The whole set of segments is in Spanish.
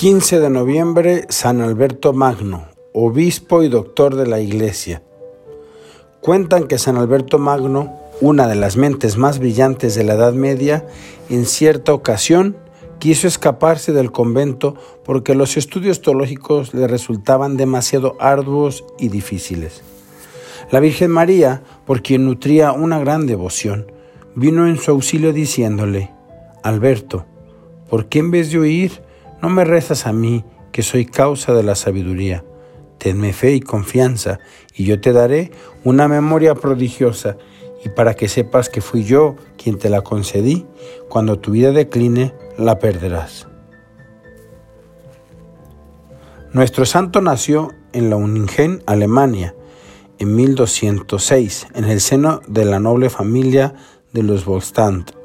15 de noviembre, San Alberto Magno, obispo y doctor de la Iglesia. Cuentan que San Alberto Magno, una de las mentes más brillantes de la Edad Media, en cierta ocasión quiso escaparse del convento porque los estudios teológicos le resultaban demasiado arduos y difíciles. La Virgen María, por quien nutría una gran devoción, vino en su auxilio diciéndole, Alberto, ¿por qué en vez de huir no me rezas a mí, que soy causa de la sabiduría? Tenme fe y confianza, y yo te daré una memoria prodigiosa, y para que sepas que fui yo quien te la concedí, cuando tu vida decline, la perderás. Nuestro santo nació en la Uningen, Alemania, en 1206, en el seno de la noble familia de los Volstand.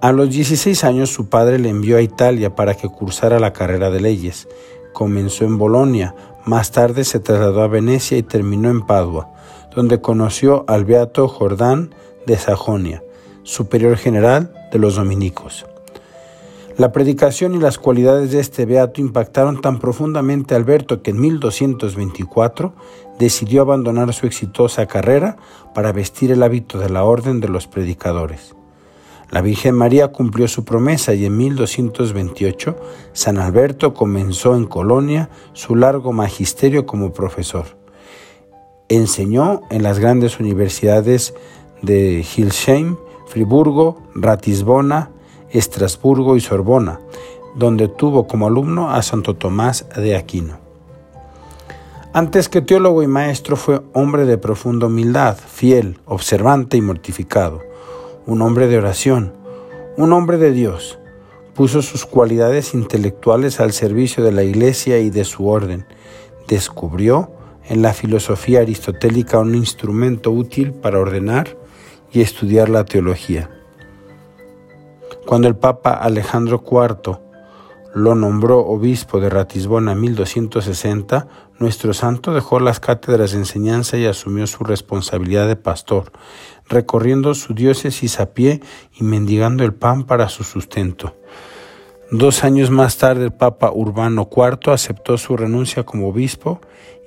A los 16 años su padre le envió a Italia para que cursara la carrera de leyes. Comenzó en Bolonia, más tarde se trasladó a Venecia y terminó en Padua, donde conoció al beato Jordán de Sajonia, superior general de los dominicos. La predicación y las cualidades de este beato impactaron tan profundamente a Alberto que en 1224 decidió abandonar su exitosa carrera para vestir el hábito de la orden de los predicadores. La Virgen María cumplió su promesa y en 1228 San Alberto comenzó en Colonia su largo magisterio como profesor. Enseñó en las grandes universidades de Hilsheim, Friburgo, Ratisbona, Estrasburgo y Sorbona, donde tuvo como alumno a Santo Tomás de Aquino. Antes que teólogo y maestro fue hombre de profunda humildad, fiel, observante y mortificado, un hombre de oración, un hombre de Dios. Puso sus cualidades intelectuales al servicio de la Iglesia y de su orden. Descubrió en la filosofía aristotélica un instrumento útil para ordenar y estudiar la teología. Cuando el Papa Alejandro IV lo nombró obispo de Ratisbona en 1260, nuestro santo dejó las cátedras de enseñanza y asumió su responsabilidad de pastor, recorriendo su diócesis a pie y mendigando el pan para su sustento. Dos años más tarde el Papa Urbano IV aceptó su renuncia como obispo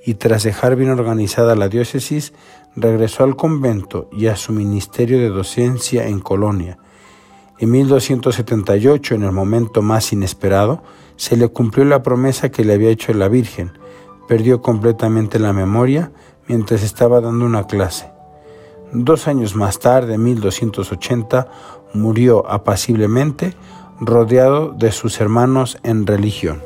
y tras dejar bien organizada la diócesis, regresó al convento y a su ministerio de docencia en Colonia, en 1278, en el momento más inesperado, se le cumplió la promesa que le había hecho la Virgen. Perdió completamente la memoria mientras estaba dando una clase. Dos años más tarde, en 1280, murió apaciblemente, rodeado de sus hermanos en religión.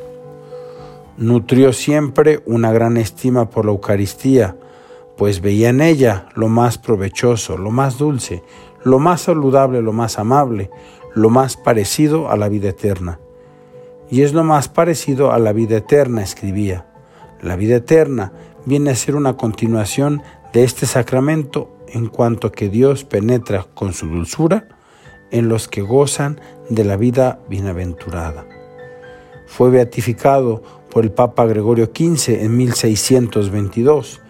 Nutrió siempre una gran estima por la Eucaristía, pues veía en ella lo más provechoso, lo más dulce, lo más saludable, lo más amable, lo más parecido a la vida eterna. Y es lo más parecido a la vida eterna, escribía. La vida eterna viene a ser una continuación de este sacramento en cuanto que Dios penetra con su dulzura en los que gozan de la vida bienaventurada. Fue beatificado por el Papa Gregorio XV en 1622.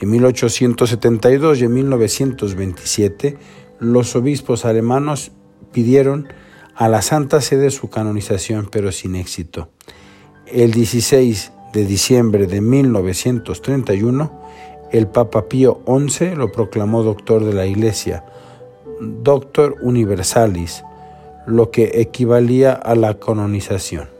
En 1872 y en 1927 los obispos alemanos pidieron a la Santa Sede su canonización, pero sin éxito. El 16 de diciembre de 1931, el Papa Pío XI lo proclamó doctor de la Iglesia, Doctor Universalis, lo que equivalía a la canonización.